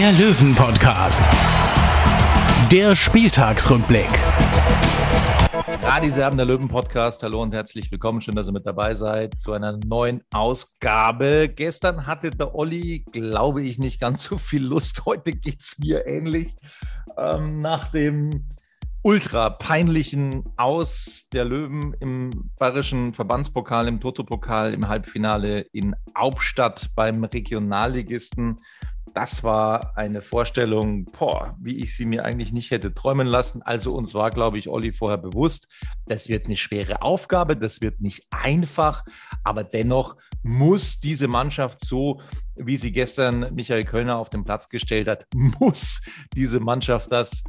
der Löwen-Podcast. Der Spieltagsrückblick. Radis Erben, der Löwen-Podcast. Hallo und herzlich willkommen. Schön, dass ihr mit dabei seid zu einer neuen Ausgabe. Gestern hatte der Olli, glaube ich, nicht ganz so viel Lust. Heute geht es mir ähnlich. Ähm, nach dem ultra peinlichen Aus der Löwen im bayerischen Verbandspokal, im Toto-Pokal, im Halbfinale in Hauptstadt beim Regionalligisten. Das war eine Vorstellung, boah, wie ich sie mir eigentlich nicht hätte träumen lassen. Also uns war, glaube ich, Olli vorher bewusst, das wird eine schwere Aufgabe, das wird nicht einfach, aber dennoch muss diese Mannschaft so, wie sie gestern Michael Kölner auf den Platz gestellt hat, muss diese Mannschaft das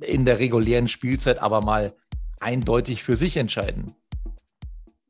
in der regulären Spielzeit aber mal eindeutig für sich entscheiden.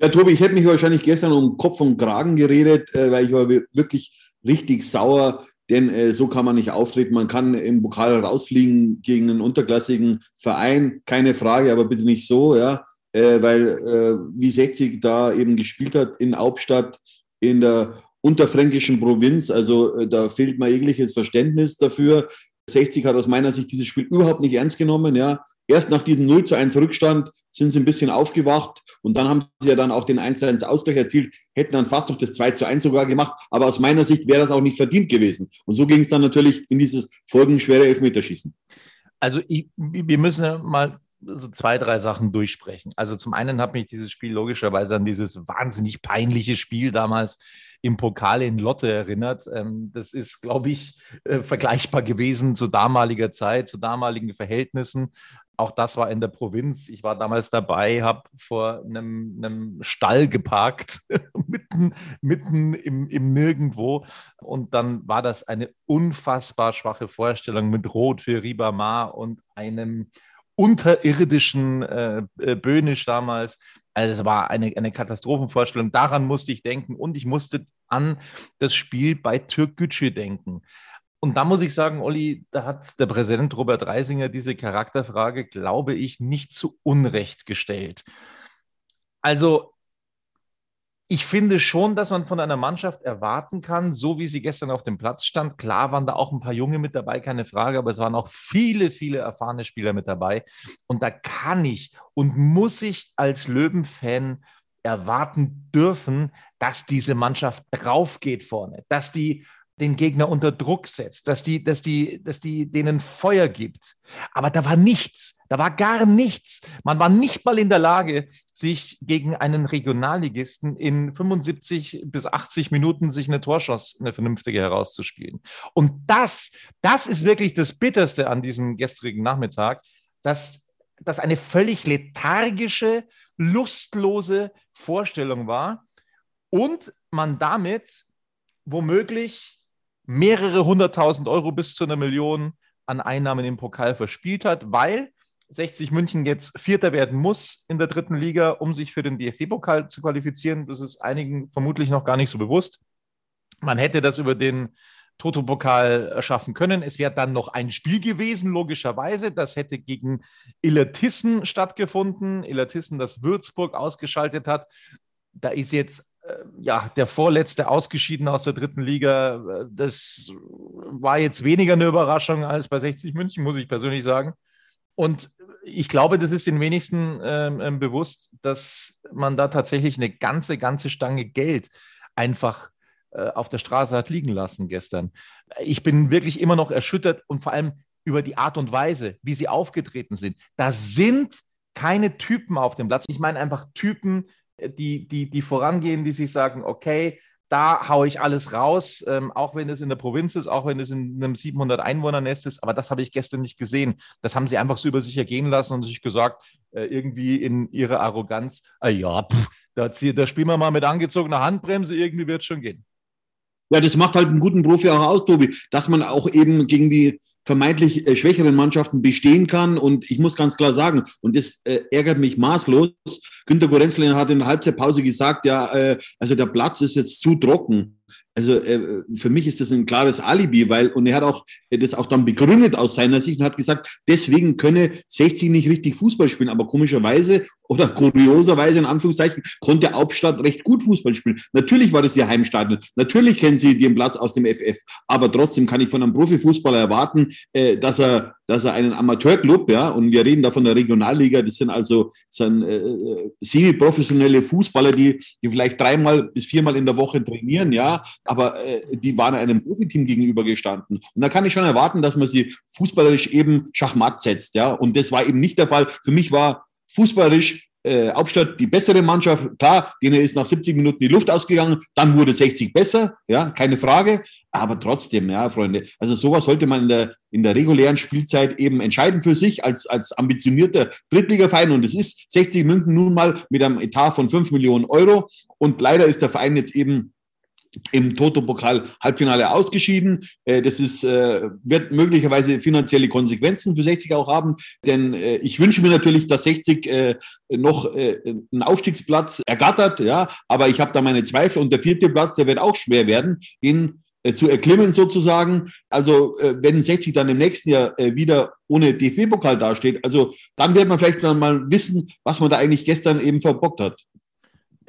Ja, Tobi, ich hätte mich wahrscheinlich gestern um Kopf und Kragen geredet, äh, weil ich war wirklich richtig sauer, denn äh, so kann man nicht auftreten. Man kann im Pokal rausfliegen gegen einen unterklassigen Verein, keine Frage, aber bitte nicht so, ja, äh, weil äh, wie 60 da eben gespielt hat in Hauptstadt, in der unterfränkischen Provinz, also äh, da fehlt mir jegliches Verständnis dafür. 60 hat aus meiner Sicht dieses Spiel überhaupt nicht ernst genommen. Ja. Erst nach diesem 0 zu 1 Rückstand sind sie ein bisschen aufgewacht und dann haben sie ja dann auch den 1 zu 1 Ausgleich erzielt, hätten dann fast noch das 2 zu 1 sogar gemacht. Aber aus meiner Sicht wäre das auch nicht verdient gewesen. Und so ging es dann natürlich in dieses folgenschwere Elfmeterschießen. Also ich, wir müssen mal so zwei, drei Sachen durchsprechen. Also zum einen hat mich dieses Spiel logischerweise an dieses wahnsinnig peinliche Spiel damals im Pokal in Lotte erinnert. Ähm, das ist, glaube ich, äh, vergleichbar gewesen zu damaliger Zeit, zu damaligen Verhältnissen. Auch das war in der Provinz. Ich war damals dabei, habe vor einem, einem, Stall geparkt, mitten, mitten im, im Nirgendwo. Und dann war das eine unfassbar schwache Vorstellung mit Rot für Ribamar und einem unterirdischen äh, äh, Böhnisch damals. Also es war eine, eine Katastrophenvorstellung. Daran musste ich denken und ich musste an das Spiel bei Türkgücü denken. Und da muss ich sagen, Olli, da hat der Präsident Robert Reisinger diese Charakterfrage, glaube ich, nicht zu Unrecht gestellt. Also ich finde schon, dass man von einer Mannschaft erwarten kann, so wie sie gestern auf dem Platz stand. Klar waren da auch ein paar Junge mit dabei, keine Frage, aber es waren auch viele, viele erfahrene Spieler mit dabei. Und da kann ich und muss ich als Löwen-Fan erwarten dürfen, dass diese Mannschaft draufgeht vorne, dass die den Gegner unter Druck setzt, dass die, dass die, dass die denen Feuer gibt. Aber da war nichts, da war gar nichts. Man war nicht mal in der Lage, sich gegen einen Regionalligisten in 75 bis 80 Minuten sich eine Torschuss, eine vernünftige herauszuspielen. Und das, das ist wirklich das Bitterste an diesem gestrigen Nachmittag, dass das eine völlig lethargische, lustlose Vorstellung war und man damit womöglich mehrere hunderttausend Euro bis zu einer Million an Einnahmen im Pokal verspielt hat, weil 60 München jetzt Vierter werden muss in der dritten Liga, um sich für den DFB-Pokal zu qualifizieren. Das ist einigen vermutlich noch gar nicht so bewusst. Man hätte das über den Toto-Pokal schaffen können. Es wäre dann noch ein Spiel gewesen, logischerweise. Das hätte gegen Illertissen stattgefunden. Illertissen, das Würzburg ausgeschaltet hat. Da ist jetzt ja, der vorletzte ausgeschieden aus der dritten Liga. Äh, das war jetzt weniger eine Überraschung als bei 60 München, muss ich persönlich sagen. Und ich glaube, das ist den wenigsten ähm, ähm, bewusst, dass man da tatsächlich eine ganze, ganze Stange Geld einfach äh, auf der Straße hat liegen lassen gestern. Ich bin wirklich immer noch erschüttert und vor allem über die Art und Weise, wie sie aufgetreten sind. Da sind keine Typen auf dem Platz. Ich meine einfach Typen, die, die, die vorangehen, die sich sagen, okay, da haue ich alles raus, ähm, auch wenn es in der Provinz ist, auch wenn es in einem 700 Einwohner-Nest ist. Aber das habe ich gestern nicht gesehen. Das haben sie einfach so über sich ergehen lassen und sich gesagt, äh, irgendwie in ihrer Arroganz, ah ja, pff, da, da spielen wir mal mit angezogener Handbremse, irgendwie wird es schon gehen. Ja, das macht halt einen guten Profi auch aus, Tobi, dass man auch eben gegen die vermeintlich äh, schwächeren Mannschaften bestehen kann. Und ich muss ganz klar sagen, und das äh, ärgert mich maßlos, Günter Gorenzlin hat in der Halbzeitpause gesagt, ja, äh, also der Platz ist jetzt zu trocken. Also äh, für mich ist das ein klares Alibi, weil, und er hat auch äh, das auch dann begründet aus seiner Sicht und hat gesagt, deswegen könne 60 nicht richtig Fußball spielen. Aber komischerweise oder kurioserweise in Anführungszeichen konnte Hauptstadt recht gut Fußball spielen. Natürlich war das ihr Heimstadion. Natürlich kennen sie den Platz aus dem FF. Aber trotzdem kann ich von einem Profifußballer erwarten, äh, dass er dass er einen Amateurclub, ja, und wir reden da von der Regionalliga, das sind also sind, äh, äh, semi-professionelle Fußballer, die, die vielleicht dreimal bis viermal in der Woche trainieren, ja, aber äh, die waren einem Profiteam gegenübergestanden. Und da kann ich schon erwarten, dass man sie fußballerisch eben Schachmatt setzt, ja, und das war eben nicht der Fall. Für mich war fußballerisch äh, Hauptstadt die bessere Mannschaft. Klar, denen ist nach 70 Minuten die Luft ausgegangen, dann wurde 60 besser, ja, keine Frage. Aber trotzdem, ja, Freunde, also sowas sollte man in der, in der regulären Spielzeit eben entscheiden für sich als, als ambitionierter Drittligaverein. Und es ist 60 München nun mal mit einem Etat von 5 Millionen Euro. Und leider ist der Verein jetzt eben im Toto-Pokal Halbfinale ausgeschieden. Äh, das ist, äh, wird möglicherweise finanzielle Konsequenzen für 60 auch haben, denn äh, ich wünsche mir natürlich, dass 60 noch einen Aufstiegsplatz ergattert, ja, aber ich habe da meine Zweifel und der vierte Platz, der wird auch schwer werden, den zu erklimmen sozusagen. Also wenn 60 dann im nächsten Jahr wieder ohne DFB-Pokal dasteht, also dann wird man vielleicht mal wissen, was man da eigentlich gestern eben verbockt hat.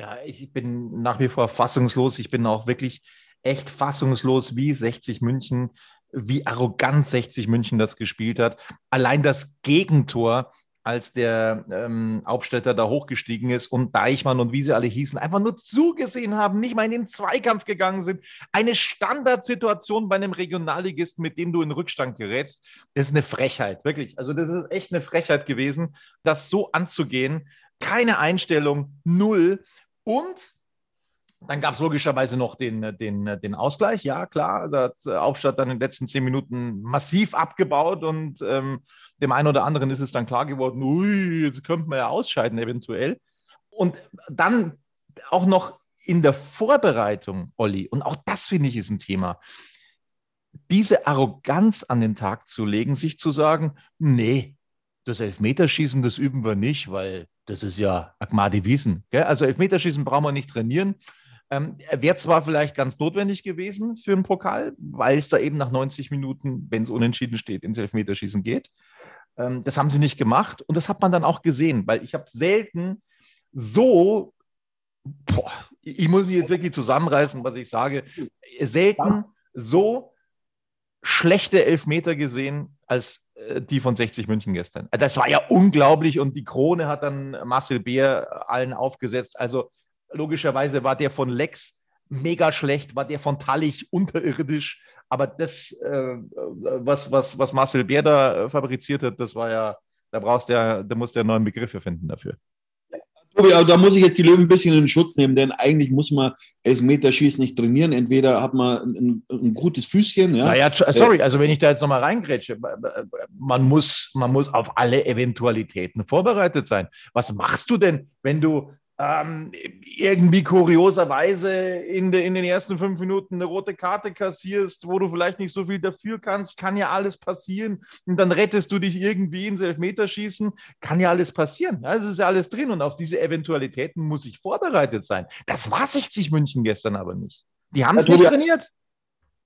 Ja, ich bin nach wie vor fassungslos. Ich bin auch wirklich echt fassungslos, wie 60 München, wie arrogant 60 München das gespielt hat. Allein das Gegentor, als der ähm, Hauptstädter da hochgestiegen ist und Deichmann und wie sie alle hießen, einfach nur zugesehen haben, nicht mal in den Zweikampf gegangen sind. Eine Standardsituation bei einem Regionalligisten, mit dem du in Rückstand gerätst, das ist eine Frechheit, wirklich. Also das ist echt eine Frechheit gewesen, das so anzugehen. Keine Einstellung, null. Und dann gab es logischerweise noch den, den, den Ausgleich. Ja, klar, da hat Aufstadt dann in den letzten zehn Minuten massiv abgebaut und ähm, dem einen oder anderen ist es dann klar geworden, ui, jetzt könnte man ja ausscheiden eventuell. Und dann auch noch in der Vorbereitung, Olli, und auch das finde ich ist ein Thema, diese Arroganz an den Tag zu legen, sich zu sagen, nee, das Elfmeterschießen, das üben wir nicht, weil das ist ja Agmadi Wiesen. Gell? Also Elfmeterschießen brauchen wir nicht trainieren. Ähm, Wäre zwar vielleicht ganz notwendig gewesen für einen Pokal, weil es da eben nach 90 Minuten, wenn es unentschieden steht, ins Elfmeterschießen geht. Ähm, das haben sie nicht gemacht und das hat man dann auch gesehen, weil ich habe selten so, boah, ich muss mich jetzt wirklich zusammenreißen, was ich sage, selten so schlechte Elfmeter gesehen als die von 60 München gestern. Das war ja unglaublich und die Krone hat dann Marcel Beer allen aufgesetzt. Also logischerweise war der von Lex mega schlecht, war der von Tallich unterirdisch. Aber das, äh, was, was, was Marcel Beer da fabriziert hat, das war ja, da brauchst du ja, da musst du ja neuen Begriffe finden dafür. Aber da muss ich jetzt die Löwen ein bisschen in Schutz nehmen, denn eigentlich muss man Elfmeterschießen nicht trainieren. Entweder hat man ein, ein gutes Füßchen. Ja. Naja, sorry, also wenn ich da jetzt nochmal reingrätsche, man muss, man muss auf alle Eventualitäten vorbereitet sein. Was machst du denn, wenn du ähm, irgendwie kurioserweise in, de, in den ersten fünf Minuten eine rote Karte kassierst, wo du vielleicht nicht so viel dafür kannst, kann ja alles passieren. Und dann rettest du dich irgendwie ins Elfmeterschießen, kann ja alles passieren. Ja, es ist ja alles drin und auf diese Eventualitäten muss ich vorbereitet sein. Das war 60 München gestern aber nicht. Die haben es nicht trainiert.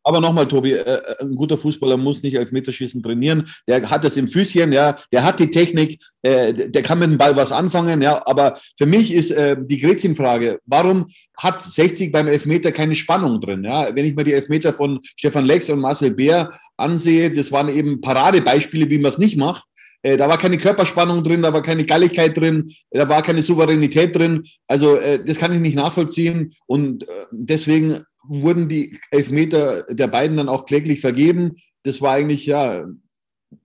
Aber nochmal, Tobi, äh, äh, ein guter Fußballer muss nicht Elfmeterschießen trainieren. Der hat das im Füßchen, ja, der hat die Technik, äh, der kann mit dem Ball was anfangen, ja. Aber für mich ist äh, die Gretchenfrage, warum hat 60 beim Elfmeter keine Spannung drin? Ja, wenn ich mir die Elfmeter von Stefan Lex und Marcel Bär ansehe, das waren eben Paradebeispiele, wie man es nicht macht. Äh, da war keine Körperspannung drin, da war keine Galligkeit drin, da war keine Souveränität drin. Also äh, das kann ich nicht nachvollziehen. Und deswegen wurden die Elfmeter der beiden dann auch kläglich vergeben. Das war eigentlich ja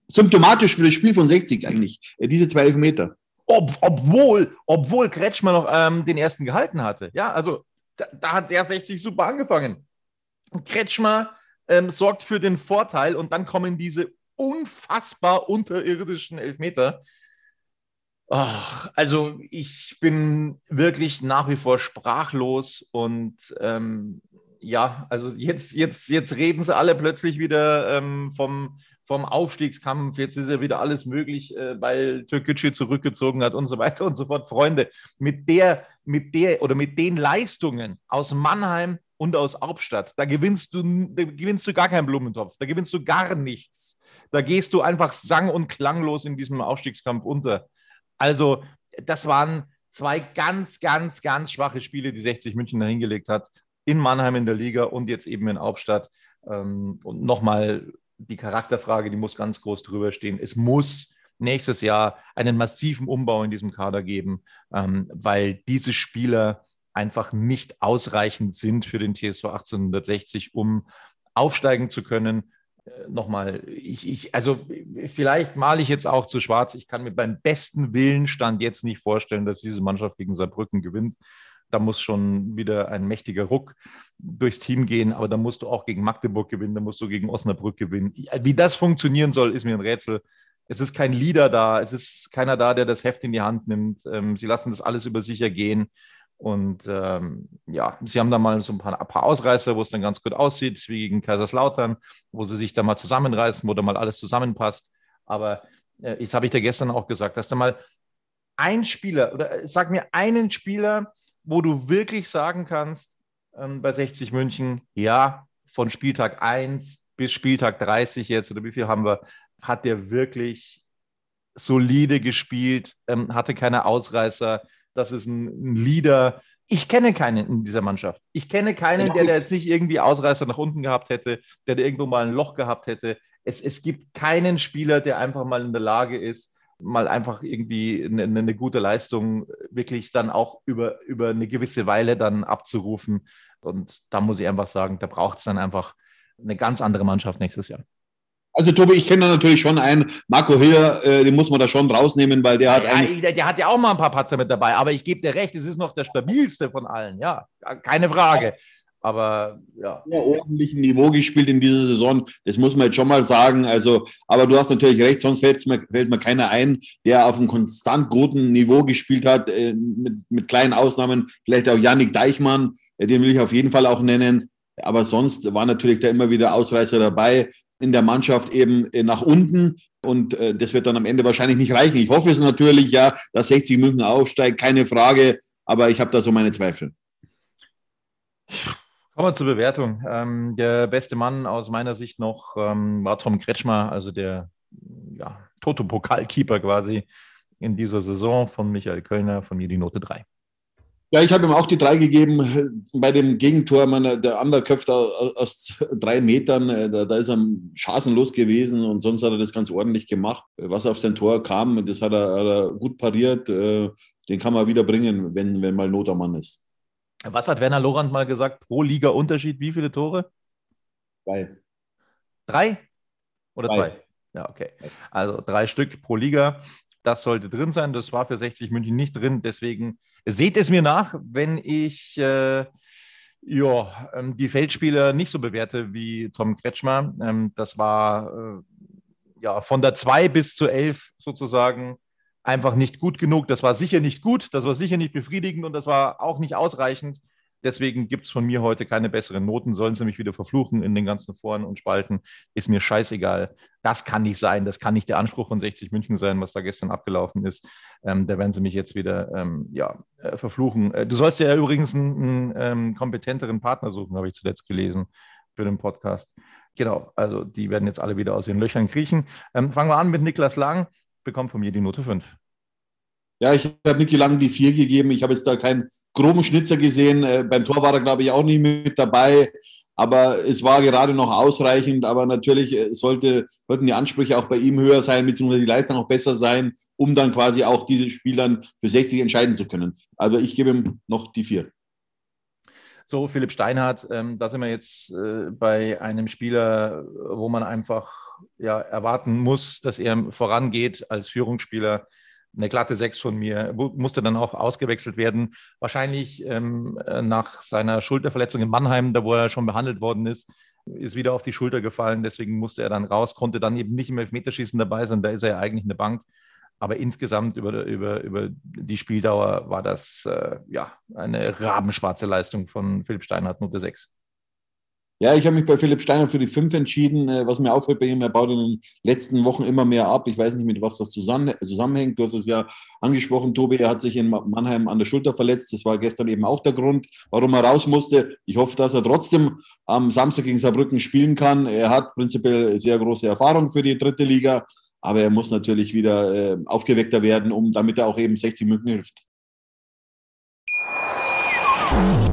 symptomatisch für das Spiel von 60 eigentlich, äh, diese zwei Elfmeter. Ob, obwohl, obwohl Kretschmer noch ähm, den ersten gehalten hatte. Ja, also da, da, hat der 60 super angefangen. Kretschmer ähm, sorgt für den Vorteil und dann kommen diese unfassbar unterirdischen Elfmeter. Oh, also ich bin wirklich nach wie vor sprachlos und ähm, ja, also jetzt, jetzt, jetzt reden sie alle plötzlich wieder ähm, vom, vom Aufstiegskampf. Jetzt ist ja wieder alles möglich, äh, weil Türkgücü zurückgezogen hat und so weiter und so fort. Freunde, mit der, mit der oder mit den Leistungen aus Mannheim und aus Hauptstadt, da gewinnst du, da gewinnst du gar keinen Blumentopf, da gewinnst du gar nichts. Da gehst du einfach sang- und klanglos in diesem Aufstiegskampf unter. Also, das waren zwei ganz, ganz, ganz schwache Spiele, die 60 München da hingelegt hat. In Mannheim in der Liga und jetzt eben in Hauptstadt. Ähm, und nochmal die Charakterfrage, die muss ganz groß drüber stehen. Es muss nächstes Jahr einen massiven Umbau in diesem Kader geben, ähm, weil diese Spieler einfach nicht ausreichend sind für den TSV 1860, um aufsteigen zu können. Äh, nochmal, ich, ich, also vielleicht male ich jetzt auch zu schwarz. Ich kann mir beim besten Willen stand jetzt nicht vorstellen, dass diese Mannschaft gegen Saarbrücken gewinnt. Da muss schon wieder ein mächtiger Ruck durchs Team gehen, aber da musst du auch gegen Magdeburg gewinnen, da musst du gegen Osnabrück gewinnen. Wie das funktionieren soll, ist mir ein Rätsel. Es ist kein Leader da, es ist keiner da, der das Heft in die Hand nimmt. Ähm, sie lassen das alles über sich ergehen. Und ähm, ja, sie haben da mal so ein paar, ein paar, Ausreißer, wo es dann ganz gut aussieht, wie gegen Kaiserslautern, wo sie sich da mal zusammenreißen, wo da mal alles zusammenpasst. Aber äh, das habe ich dir gestern auch gesagt, dass da mal ein Spieler, oder sag mir einen Spieler, wo du wirklich sagen kannst, ähm, bei 60 München, ja, von Spieltag 1 bis Spieltag 30 jetzt, oder wie viel haben wir, hat der wirklich solide gespielt, ähm, hatte keine Ausreißer, das ist ein, ein Leader. Ich kenne keinen in dieser Mannschaft. Ich kenne keinen, der, der jetzt nicht irgendwie Ausreißer nach unten gehabt hätte, der, der irgendwo mal ein Loch gehabt hätte. Es, es gibt keinen Spieler, der einfach mal in der Lage ist, mal einfach irgendwie eine, eine, gute Leistung wirklich dann auch über, über eine gewisse Weile dann abzurufen. Und da muss ich einfach sagen, da braucht es dann einfach eine ganz andere Mannschaft nächstes Jahr. Also Tobi, ich kenne da natürlich schon einen, Marco Hiller, äh, den muss man da schon rausnehmen, weil der hat ja. Der, der, hat ja auch mal ein paar Patzer mit dabei, aber ich gebe dir recht, es ist noch der stabilste von allen, ja, keine Frage. Aber ja. ja. ordentlichen Niveau gespielt in dieser Saison, das muss man jetzt schon mal sagen. Also, aber du hast natürlich recht, sonst fällt mir, fällt mir keiner ein, der auf einem konstant guten Niveau gespielt hat, äh, mit, mit kleinen Ausnahmen, vielleicht auch Yannick Deichmann, äh, den will ich auf jeden Fall auch nennen. Aber sonst war natürlich da immer wieder Ausreißer dabei in der Mannschaft eben äh, nach unten. Und äh, das wird dann am Ende wahrscheinlich nicht reichen. Ich hoffe es natürlich, ja, dass 60 München aufsteigt, keine Frage. Aber ich habe da so meine Zweifel. Kommen wir zur Bewertung. Ähm, der beste Mann aus meiner Sicht noch ähm, war Tom Kretschmer, also der ja, Toto-Pokalkeeper quasi in dieser Saison von Michael Kölner, von mir die Note 3. Ja, ich habe ihm auch die drei gegeben. Bei dem Gegentor, meiner, der andere köpft aus drei Metern, äh, da, da ist er chancenlos gewesen und sonst hat er das ganz ordentlich gemacht. Was auf sein Tor kam, das hat er, hat er gut pariert. Äh, den kann man wieder bringen, wenn, wenn mal Not am Mann ist. Was hat Werner Lorand mal gesagt? Pro Liga Unterschied, wie viele Tore? Zwei. Drei? Oder zwei? zwei? Ja, okay. Also drei Stück pro Liga. Das sollte drin sein. Das war für 60 München nicht drin. Deswegen seht es mir nach, wenn ich äh, ja, ähm, die Feldspieler nicht so bewerte wie Tom Kretschmer. Ähm, das war äh, ja von der 2 bis zur 11 sozusagen einfach nicht gut genug. Das war sicher nicht gut, das war sicher nicht befriedigend und das war auch nicht ausreichend. Deswegen gibt es von mir heute keine besseren Noten. Sollen sie mich wieder verfluchen in den ganzen Foren und Spalten, ist mir scheißegal. Das kann nicht sein. Das kann nicht der Anspruch von 60 München sein, was da gestern abgelaufen ist. Ähm, da werden sie mich jetzt wieder ähm, ja, äh, verfluchen. Äh, du sollst ja übrigens einen, einen ähm, kompetenteren Partner suchen, habe ich zuletzt gelesen für den Podcast. Genau, also die werden jetzt alle wieder aus ihren Löchern kriechen. Ähm, fangen wir an mit Niklas Lang, bekommt von mir die Note 5. Ja, ich habe Niki Lang die vier gegeben. Ich habe jetzt da keinen groben Schnitzer gesehen. Äh, beim Tor war er, glaube ich, auch nicht mit dabei. Aber es war gerade noch ausreichend. Aber natürlich äh, sollte, sollten die Ansprüche auch bei ihm höher sein, beziehungsweise die Leistung auch besser sein, um dann quasi auch diese Spielern für 60 entscheiden zu können. Also ich gebe ihm noch die vier. So, Philipp Steinhardt, ähm, da sind wir jetzt äh, bei einem Spieler, wo man einfach ja, erwarten muss, dass er vorangeht als Führungsspieler eine glatte Sechs von mir, musste dann auch ausgewechselt werden. Wahrscheinlich ähm, nach seiner Schulterverletzung in Mannheim, da wo er schon behandelt worden ist, ist wieder auf die Schulter gefallen. Deswegen musste er dann raus, konnte dann eben nicht im Elfmeterschießen dabei sein. Da ist er ja eigentlich eine Bank. Aber insgesamt über, über, über die Spieldauer war das äh, ja eine rabenschwarze Leistung von Philipp Steinhardt, Note 6. Ja, ich habe mich bei Philipp Steiner für die 5 entschieden. Äh, was mir auffällt bei ihm, er baut in den letzten Wochen immer mehr ab. Ich weiß nicht, mit was das zusammenhängt. Du hast es ja angesprochen, Tobi, er hat sich in Mannheim an der Schulter verletzt. Das war gestern eben auch der Grund, warum er raus musste. Ich hoffe, dass er trotzdem am Samstag gegen Saarbrücken spielen kann. Er hat prinzipiell sehr große Erfahrung für die dritte Liga, aber er muss natürlich wieder äh, aufgeweckter werden, um damit er auch eben 60 Minuten hilft.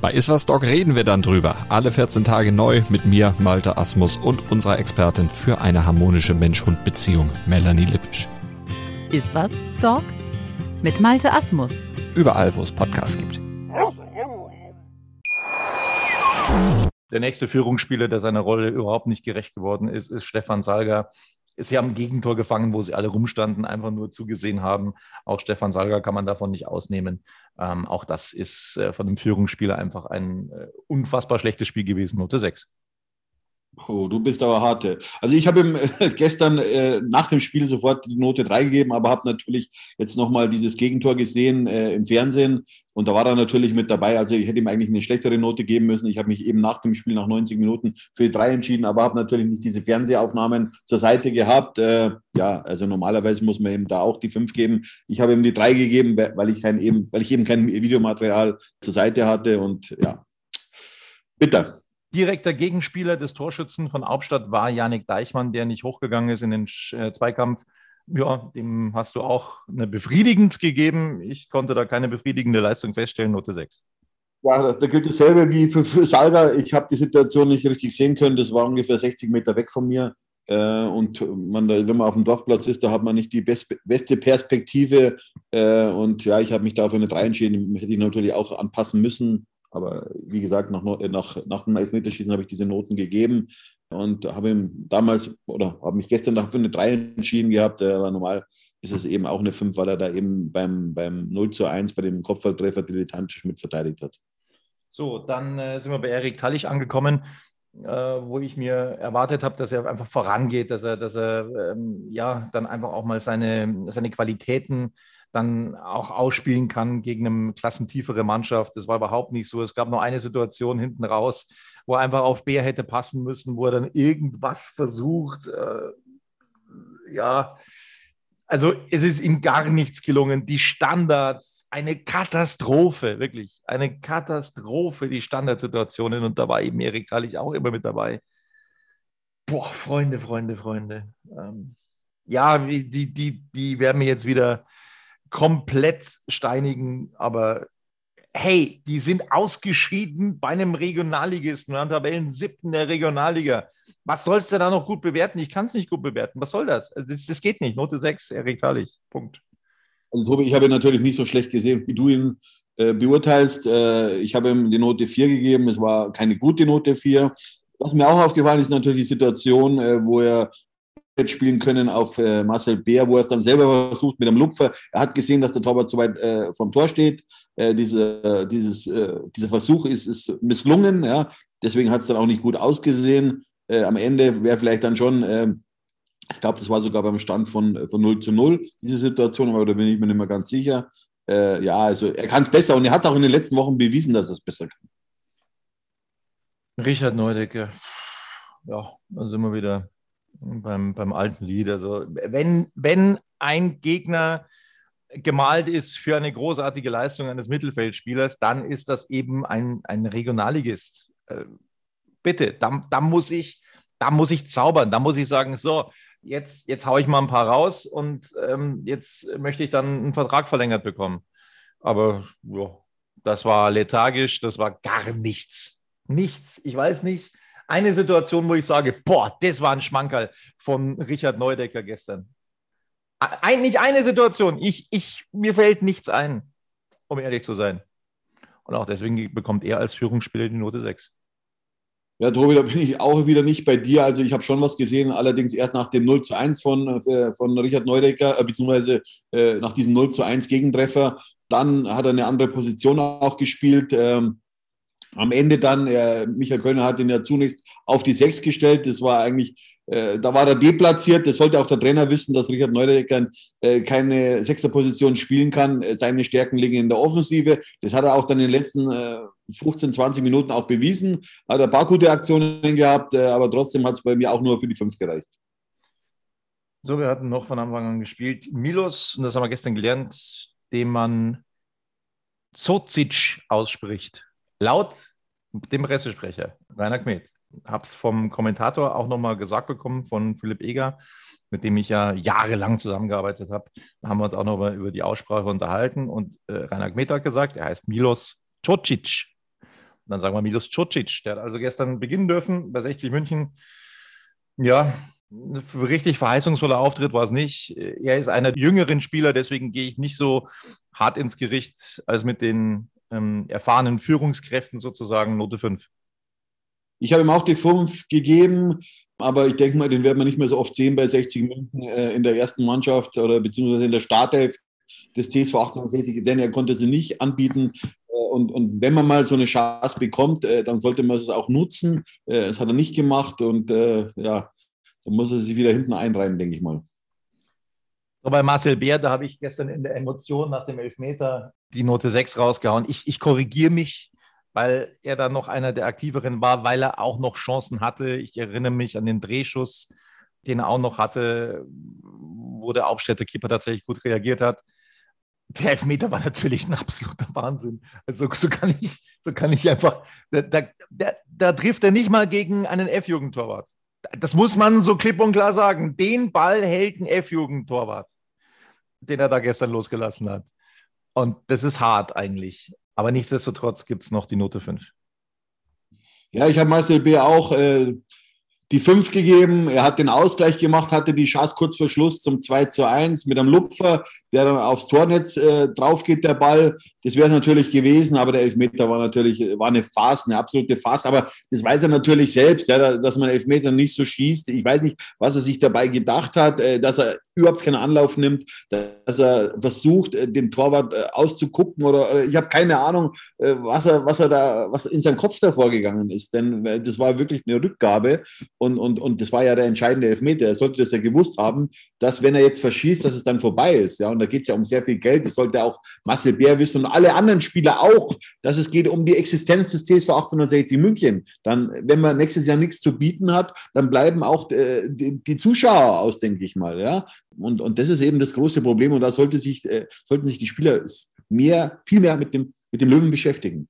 Bei Iswas Dog reden wir dann drüber. Alle 14 Tage neu mit mir, Malte Asmus und unserer Expertin für eine harmonische Mensch-Hund-Beziehung, Melanie Lippisch. Iswas Dog mit Malte Asmus. Überall, wo es Podcasts gibt. Der nächste Führungsspieler, der seiner Rolle überhaupt nicht gerecht geworden ist, ist Stefan Salger sie haben ein Gegentor gefangen, wo sie alle rumstanden, einfach nur zugesehen haben. Auch Stefan Salga kann man davon nicht ausnehmen. Ähm, auch das ist äh, von dem Führungsspieler einfach ein äh, unfassbar schlechtes Spiel gewesen, Note 6. Oh, du bist aber harte. Also ich habe ihm äh, gestern äh, nach dem Spiel sofort die Note 3 gegeben, aber habe natürlich jetzt nochmal dieses Gegentor gesehen äh, im Fernsehen und da war er natürlich mit dabei. Also ich hätte ihm eigentlich eine schlechtere Note geben müssen. Ich habe mich eben nach dem Spiel nach 90 Minuten für die 3 entschieden, aber habe natürlich nicht diese Fernsehaufnahmen zur Seite gehabt. Äh, ja, also normalerweise muss man ihm da auch die 5 geben. Ich habe ihm die 3 gegeben, weil ich, kein, eben, weil ich eben kein Videomaterial zur Seite hatte und ja, bitte. Direkter Gegenspieler des Torschützen von Hauptstadt war Janik Deichmann, der nicht hochgegangen ist in den äh, Zweikampf. Ja, dem hast du auch eine befriedigend gegeben. Ich konnte da keine befriedigende Leistung feststellen, Note 6. Ja, da gilt dasselbe wie für, für Salga. Ich habe die Situation nicht richtig sehen können. Das war ungefähr 60 Meter weg von mir. Äh, und man, wenn man auf dem Dorfplatz ist, da hat man nicht die beste Perspektive. Äh, und ja, ich habe mich da für eine 3 entschieden. Hätte ich natürlich auch anpassen müssen. Aber wie gesagt, nach, nach, nach dem Elfmeterschießen habe ich diese Noten gegeben und habe ihm damals oder habe mich gestern dafür eine 3 entschieden gehabt. Aber normal ist es eben auch eine 5, weil er da eben beim, beim 0 zu 1 bei dem Kopfballtreffer dilettantisch mit verteidigt hat. So, dann äh, sind wir bei Erik Tallich angekommen, äh, wo ich mir erwartet habe, dass er einfach vorangeht, dass er, dass er ähm, ja dann einfach auch mal seine, seine Qualitäten dann auch ausspielen kann gegen eine klassentiefere Mannschaft. Das war überhaupt nicht so. Es gab nur eine Situation hinten raus, wo er einfach auf Bär hätte passen müssen, wo er dann irgendwas versucht. Äh, ja, also es ist ihm gar nichts gelungen. Die Standards, eine Katastrophe, wirklich. Eine Katastrophe, die Standardsituationen. Und da war eben Erik Tallich auch immer mit dabei. Boah, Freunde, Freunde, Freunde. Ähm, ja, die, die, die werden mir jetzt wieder komplett steinigen, aber hey, die sind ausgeschieden bei einem Regionalligisten, an Tabellen siebten der Regionalliga. Was sollst du da noch gut bewerten? Ich kann es nicht gut bewerten. Was soll das? Also das? das? geht nicht. Note 6, Erik Thalich. Punkt. Also Tobi, ich habe ihn natürlich nicht so schlecht gesehen, wie du ihn äh, beurteilst. Äh, ich habe ihm die Note 4 gegeben. Es war keine gute Note 4. Was mir auch aufgefallen ist, ist natürlich die Situation, äh, wo er spielen können auf äh, Marcel Bär, wo er es dann selber versucht mit einem Lupfer. Er hat gesehen, dass der Torwart zu weit äh, vom Tor steht. Äh, diese, dieses, äh, dieser Versuch ist, ist misslungen. Ja? Deswegen hat es dann auch nicht gut ausgesehen. Äh, am Ende wäre vielleicht dann schon, äh, ich glaube, das war sogar beim Stand von, von 0 zu 0, diese Situation, aber da bin ich mir nicht mehr ganz sicher. ja, also er kann es besser und er hat es auch in den letzten Wochen bewiesen, dass er es besser kann. Richard Neudecke. Ja, sind wir wieder beim, beim alten Lied. Also wenn, wenn ein Gegner gemalt ist für eine großartige Leistung eines Mittelfeldspielers, dann ist das eben ein, ein Regionalligist. Äh, bitte, da, da, muss ich, da muss ich zaubern, da muss ich sagen, so, jetzt, jetzt haue ich mal ein paar raus und ähm, jetzt möchte ich dann einen Vertrag verlängert bekommen. Aber ja, das war lethargisch, das war gar nichts. Nichts. Ich weiß nicht, eine Situation, wo ich sage, boah, das war ein Schmankerl von Richard Neudecker gestern. Ein, nicht eine Situation. Ich, ich, mir fällt nichts ein, um ehrlich zu sein. Und auch deswegen bekommt er als Führungsspieler die Note 6. Ja, Tobi, da bin ich auch wieder nicht bei dir. Also ich habe schon was gesehen, allerdings erst nach dem 0 zu 1 von, äh, von Richard Neudecker, äh, beziehungsweise äh, nach diesem 0 zu 1 Gegentreffer. Dann hat er eine andere Position auch gespielt. Ähm, am Ende dann, äh, Michael Kölner hat ihn ja zunächst auf die Sechs gestellt. Das war eigentlich, äh, da war er deplatziert. Das sollte auch der Trainer wissen, dass Richard Neudecker äh, keine Sechserposition spielen kann. Äh, seine Stärken liegen in der Offensive. Das hat er auch dann in den letzten 15, äh, 20 Minuten auch bewiesen. Hat ein paar gute Aktionen gehabt, äh, aber trotzdem hat es bei mir auch nur für die Fünf gereicht. So, wir hatten noch von Anfang an gespielt. Milos, und das haben wir gestern gelernt, den man Zocic ausspricht. Laut dem Pressesprecher, Rainer Kmet, habe es vom Kommentator auch nochmal gesagt bekommen, von Philipp Eger, mit dem ich ja jahrelang zusammengearbeitet habe. Da haben wir uns auch nochmal über die Aussprache unterhalten und äh, Rainer Kmet hat gesagt, er heißt Milos Cocic. Und dann sagen wir Milos Cocic. Der hat also gestern beginnen dürfen bei 60 München. Ja, richtig verheißungsvoller Auftritt war es nicht. Er ist einer jüngeren Spieler, deswegen gehe ich nicht so hart ins Gericht als mit den ähm, erfahrenen Führungskräften sozusagen Note 5? Ich habe ihm auch die 5 gegeben, aber ich denke mal, den werden wir nicht mehr so oft sehen bei 60 Minuten äh, in der ersten Mannschaft oder beziehungsweise in der Startelf des TSV 1860, denn er konnte sie nicht anbieten. Äh, und, und wenn man mal so eine Chance bekommt, äh, dann sollte man es auch nutzen. Äh, das hat er nicht gemacht und ja, dann muss er sich wieder hinten einreihen, denke ich mal. So bei Marcel Bär, da habe ich gestern in der Emotion nach dem Elfmeter die Note 6 rausgehauen. Ich, ich korrigiere mich, weil er dann noch einer der aktiveren war, weil er auch noch Chancen hatte. Ich erinnere mich an den Drehschuss, den er auch noch hatte, wo der Aufstädter Keeper tatsächlich gut reagiert hat. Der Elfmeter war natürlich ein absoluter Wahnsinn. Also so kann ich, so kann ich einfach, da, da, da, da trifft er nicht mal gegen einen F-Jugendtorwart. Das muss man so klipp und klar sagen. Den Ball hält ein F-Jugendtorwart, den er da gestern losgelassen hat. Und das ist hart eigentlich. Aber nichtsdestotrotz gibt es noch die Note 5. Ja, ich habe Marcel B. auch äh, die 5 gegeben. Er hat den Ausgleich gemacht, hatte die Chance kurz vor Schluss zum 2 zu 1 mit einem Lupfer, der dann aufs Tornetz äh, drauf geht, der Ball. Das wäre es natürlich gewesen, aber der Elfmeter war natürlich war eine Farce, eine absolute Farce. Aber das weiß er natürlich selbst, ja, dass man Elfmeter nicht so schießt. Ich weiß nicht, was er sich dabei gedacht hat, äh, dass er überhaupt keinen Anlauf nimmt, dass er versucht, äh, dem Torwart äh, auszugucken oder äh, ich habe keine Ahnung, was er, was er da, was in seinem Kopf da vorgegangen ist. Denn das war wirklich eine Rückgabe und, und, und das war ja der entscheidende Elfmeter. Er sollte das ja gewusst haben, dass wenn er jetzt verschießt, dass es dann vorbei ist. Ja, und da geht es ja um sehr viel Geld. Das sollte auch Marcel Bär wissen und alle anderen Spieler auch, dass es geht um die Existenz des TSV 1860 München. Dann, wenn man nächstes Jahr nichts zu bieten hat, dann bleiben auch die, die Zuschauer aus, denke ich mal. Ja, und, und das ist eben das große Problem. Und da sollte sich, äh, sollten sich die Spieler mehr, viel mehr mit dem, mit dem Löwen beschäftigen.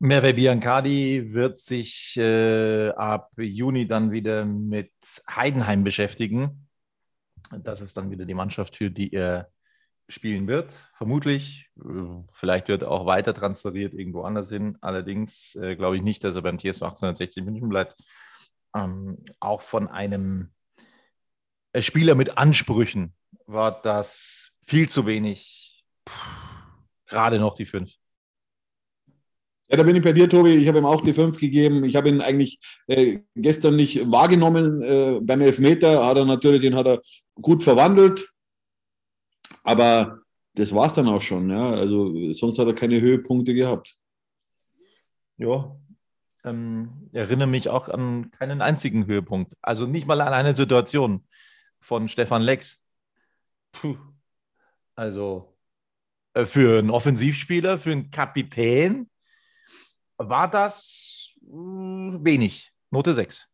Merve Biancardi wird sich äh, ab Juni dann wieder mit Heidenheim beschäftigen. Das ist dann wieder die Mannschaft, für die er spielen wird, vermutlich. Vielleicht wird er auch weiter transferiert irgendwo anders hin. Allerdings äh, glaube ich nicht, dass er beim TSV 1860 München bleibt. Ähm, auch von einem äh, Spieler mit Ansprüchen war das viel zu wenig. Puh, gerade noch die fünf. Ja, da bin ich bei dir, Tobi. Ich habe ihm auch die fünf gegeben. Ich habe ihn eigentlich äh, gestern nicht wahrgenommen. Äh, beim Elfmeter hat er natürlich, den hat er gut verwandelt. Aber das war es dann auch schon. Ja? Also sonst hat er keine Höhepunkte gehabt. Ja, ähm, erinnere mich auch an keinen einzigen Höhepunkt. Also nicht mal an eine Situation von Stefan Lex. Puh. Also äh, für einen Offensivspieler, für einen Kapitän war das wenig. Note 6.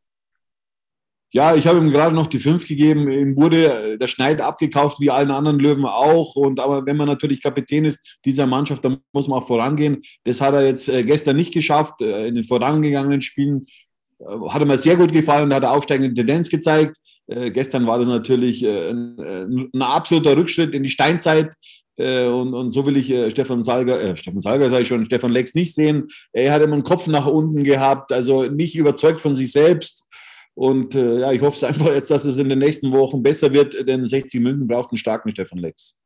Ja, ich habe ihm gerade noch die 5 gegeben. Ihm wurde der Schneid abgekauft, wie allen anderen Löwen auch. Und aber wenn man natürlich Kapitän ist dieser Mannschaft, dann muss man auch vorangehen. Das hat er jetzt äh, gestern nicht geschafft. Äh, in den vorangegangenen Spielen hat er mir sehr gut gefallen, hat er aufsteigende Tendenz gezeigt. Äh, gestern war das natürlich äh, ein, äh, ein, absoluter Rückschritt in die Steinzeit. Äh, und, und, so will ich äh, Stefan Salger, äh, Stefan Salger sage ich schon, Stefan Lex nicht sehen. Er hat immer einen Kopf nach unten gehabt, also nicht überzeugt von sich selbst. Und ja, ich hoffe es einfach jetzt, dass es in den nächsten Wochen besser wird, denn 60 München braucht einen starken Stefan Lex.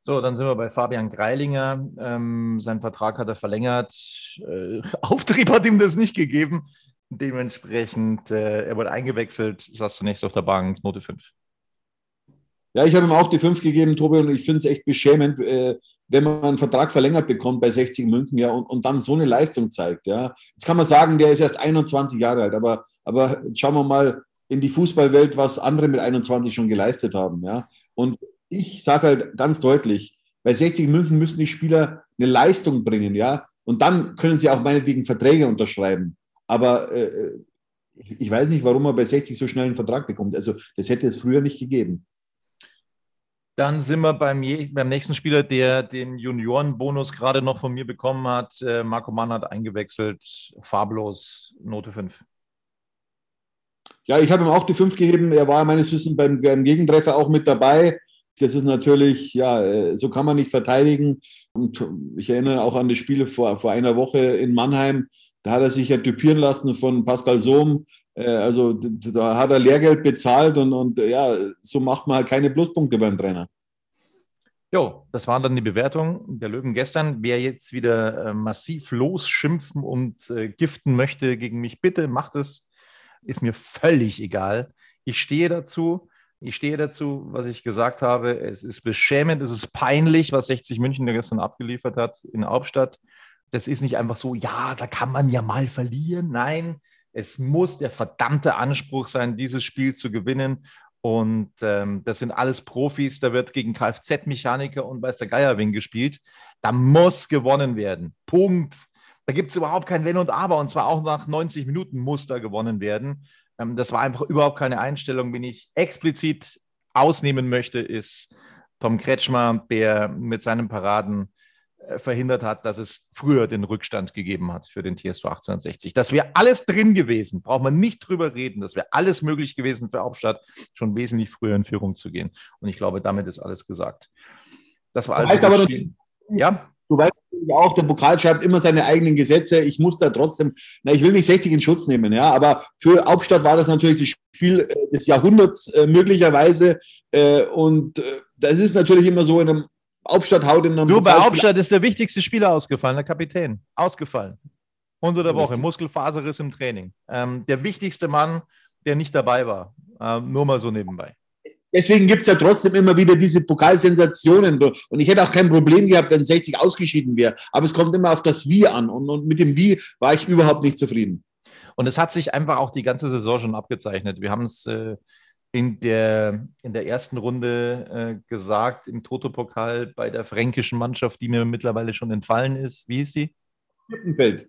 So, dann sind wir bei Fabian Greilinger. Ähm, sein Vertrag hat er verlängert. Äh, Auftrieb hat ihm das nicht gegeben. Dementsprechend, äh, er wurde eingewechselt, saß zunächst auf der Bank, Note 5. Ja, ich habe ihm auch die 5 gegeben, Tobi, und ich finde es echt beschämend, äh, wenn man einen Vertrag verlängert bekommt bei 60 München, ja, und, und dann so eine Leistung zeigt, ja. Jetzt kann man sagen, der ist erst 21 Jahre alt, aber, aber schauen wir mal in die Fußballwelt, was andere mit 21 schon geleistet haben, ja. Und ich sage halt ganz deutlich, bei 60 München müssen die Spieler eine Leistung bringen, ja. Und dann können sie auch meinetwegen Verträge unterschreiben. Aber äh, ich weiß nicht, warum er bei 60 so schnell einen Vertrag bekommt. Also das hätte es früher nicht gegeben. Dann sind wir beim, beim nächsten Spieler, der den Juniorenbonus gerade noch von mir bekommen hat. Äh, Marco Mann hat eingewechselt, farblos, Note 5. Ja, ich habe ihm auch die 5 gegeben. Er war meines Wissens beim, beim Gegentreffer auch mit dabei. Das ist natürlich, ja, äh, so kann man nicht verteidigen. Und ich erinnere auch an die Spiele vor, vor einer Woche in Mannheim. Da hat er sich ja typieren lassen von Pascal Sohm. Äh, also da hat er Lehrgeld bezahlt und, und ja, so macht man halt keine Pluspunkte beim Trainer. Jo, das waren dann die Bewertungen der Löwen gestern. Wer jetzt wieder äh, massiv losschimpfen und äh, giften möchte gegen mich, bitte macht es. Ist mir völlig egal. Ich stehe dazu. Ich stehe dazu, was ich gesagt habe. Es ist beschämend, es ist peinlich, was 60 München gestern abgeliefert hat in Hauptstadt. Das ist nicht einfach so, ja, da kann man ja mal verlieren. Nein, es muss der verdammte Anspruch sein, dieses Spiel zu gewinnen. Und ähm, das sind alles Profis. Da wird gegen Kfz-Mechaniker und weiß der Geierwing gespielt. Da muss gewonnen werden. Punkt. Da gibt es überhaupt kein Wenn und Aber. Und zwar auch nach 90 Minuten muss da gewonnen werden. Ähm, das war einfach überhaupt keine Einstellung. Wenn ich explizit ausnehmen möchte, ist Tom Kretschmer, der mit seinen Paraden verhindert hat, dass es früher den Rückstand gegeben hat für den TSV 1860. Das wäre alles drin gewesen, braucht man nicht drüber reden. Das wäre alles möglich gewesen für Hauptstadt, schon wesentlich früher in Führung zu gehen. Und ich glaube, damit ist alles gesagt. Das war also. aber, ja? Du weißt auch, der Pokal schreibt immer seine eigenen Gesetze. Ich muss da trotzdem, na, ich will nicht 60 in Schutz nehmen, ja, aber für Hauptstadt war das natürlich das Spiel äh, des Jahrhunderts äh, möglicherweise. Äh, und äh, das ist natürlich immer so in einem Hauptstadt haut in einem. Du, bei Hauptstadt ist der wichtigste Spieler ausgefallen, der Kapitän. Ausgefallen. Unter der Woche, Muskelfaserriss im Training. Ähm, der wichtigste Mann, der nicht dabei war. Ähm, nur mal so nebenbei. Deswegen gibt es ja trotzdem immer wieder diese Pokalsensationen. Und ich hätte auch kein Problem gehabt, wenn 60 ausgeschieden wäre. Aber es kommt immer auf das Wie an. Und, und mit dem Wie war ich überhaupt nicht zufrieden. Und es hat sich einfach auch die ganze Saison schon abgezeichnet. Wir haben es äh, in der, in der ersten Runde äh, gesagt, im Toto-Pokal bei der fränkischen Mannschaft, die mir mittlerweile schon entfallen ist. Wie hieß die? Birkenfeld.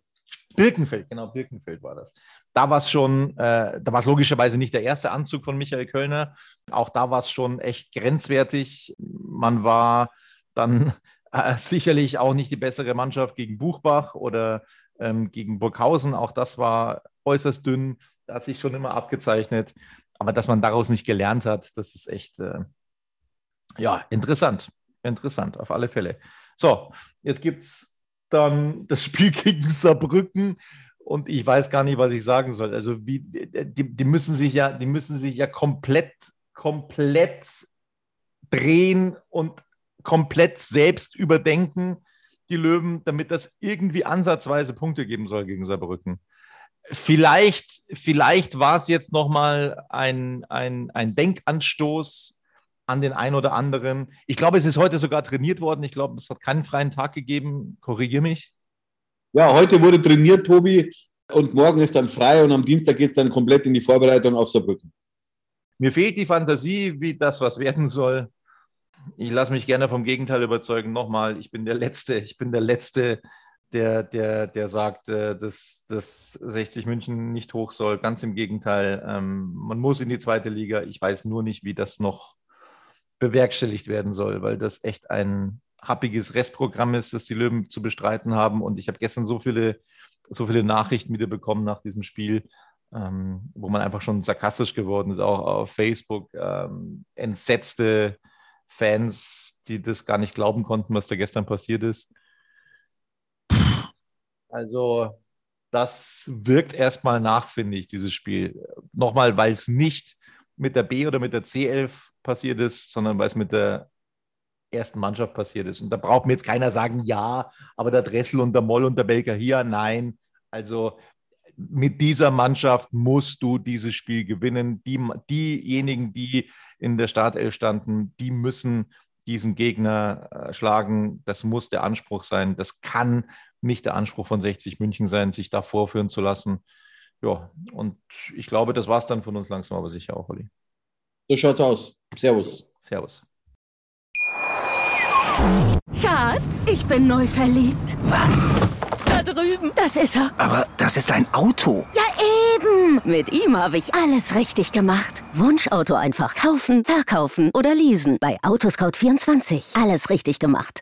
Birkenfeld, genau, Birkenfeld war das. Da war es schon, äh, da war es logischerweise nicht der erste Anzug von Michael Kölner. Auch da war es schon echt grenzwertig. Man war dann äh, sicherlich auch nicht die bessere Mannschaft gegen Buchbach oder ähm, gegen Burghausen. Auch das war äußerst dünn. Da hat sich schon immer abgezeichnet. Aber dass man daraus nicht gelernt hat, das ist echt, äh, ja, interessant. Interessant, auf alle Fälle. So, jetzt gibt es dann das Spiel gegen Saarbrücken und ich weiß gar nicht, was ich sagen soll. Also, wie, die, die müssen sich ja, die müssen sich ja komplett, komplett drehen und komplett selbst überdenken, die Löwen, damit das irgendwie ansatzweise Punkte geben soll gegen Saarbrücken. Vielleicht, vielleicht war es jetzt nochmal ein, ein, ein Denkanstoß an den einen oder anderen. Ich glaube, es ist heute sogar trainiert worden. Ich glaube, es hat keinen freien Tag gegeben. Korrigiere mich. Ja, heute wurde trainiert, Tobi, und morgen ist dann frei und am Dienstag geht es dann komplett in die Vorbereitung auf Saarbrücken. Mir fehlt die Fantasie, wie das was werden soll. Ich lasse mich gerne vom Gegenteil überzeugen. Nochmal, ich bin der Letzte, ich bin der Letzte, der, der, der sagt, äh, dass, dass 60 München nicht hoch soll. Ganz im Gegenteil. Ähm, man muss in die zweite Liga. Ich weiß nur nicht, wie das noch bewerkstelligt werden soll, weil das echt ein happiges Restprogramm ist, das die Löwen zu bestreiten haben. Und ich habe gestern so viele, so viele Nachrichten wieder bekommen nach diesem Spiel, ähm, wo man einfach schon sarkastisch geworden ist, auch auf Facebook. Ähm, entsetzte Fans, die das gar nicht glauben konnten, was da gestern passiert ist. Also, das wirkt erstmal nach, finde ich, dieses Spiel. Nochmal, weil es nicht mit der B oder mit der C11 passiert ist, sondern weil es mit der ersten Mannschaft passiert ist. Und da braucht mir jetzt keiner sagen, ja, aber der Dressel und der Moll und der Belker hier, nein. Also mit dieser Mannschaft musst du dieses Spiel gewinnen. Die, diejenigen, die in der Startelf standen, die müssen diesen Gegner äh, schlagen. Das muss der Anspruch sein. Das kann nicht der Anspruch von 60 München sein, sich da vorführen zu lassen. Ja, und ich glaube, das war es dann von uns langsam, aber sicher auch, Olli. So schaut's aus. Servus. Servus. Schatz, ich bin neu verliebt. Was? Da drüben. Das ist er. Aber das ist ein Auto. Ja, eben. Mit ihm habe ich alles richtig gemacht. Wunschauto einfach kaufen, verkaufen oder leasen. Bei Autoscout24. Alles richtig gemacht.